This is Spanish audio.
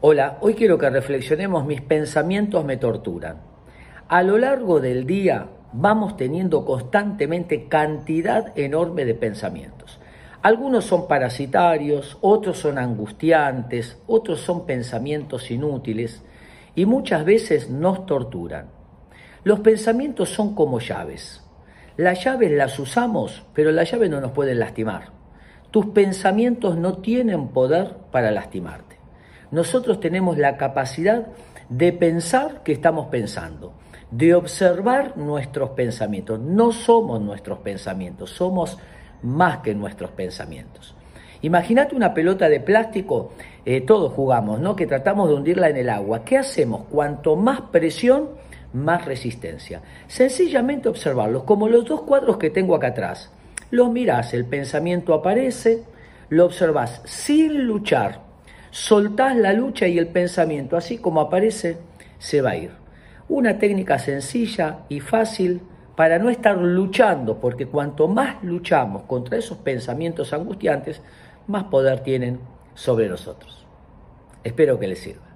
Hola, hoy quiero que reflexionemos mis pensamientos me torturan. A lo largo del día vamos teniendo constantemente cantidad enorme de pensamientos. Algunos son parasitarios, otros son angustiantes, otros son pensamientos inútiles y muchas veces nos torturan. Los pensamientos son como llaves. Las llaves las usamos, pero las llaves no nos pueden lastimar. Tus pensamientos no tienen poder para lastimarte. Nosotros tenemos la capacidad de pensar que estamos pensando, de observar nuestros pensamientos. No somos nuestros pensamientos, somos más que nuestros pensamientos. Imagínate una pelota de plástico, eh, todos jugamos, ¿no? Que tratamos de hundirla en el agua. ¿Qué hacemos? Cuanto más presión, más resistencia. Sencillamente observarlos, como los dos cuadros que tengo acá atrás. Los mirás, el pensamiento aparece, lo observas sin luchar, soltás la lucha y el pensamiento, así como aparece, se va a ir. Una técnica sencilla y fácil para no estar luchando, porque cuanto más luchamos contra esos pensamientos angustiantes, más poder tienen sobre nosotros. Espero que les sirva.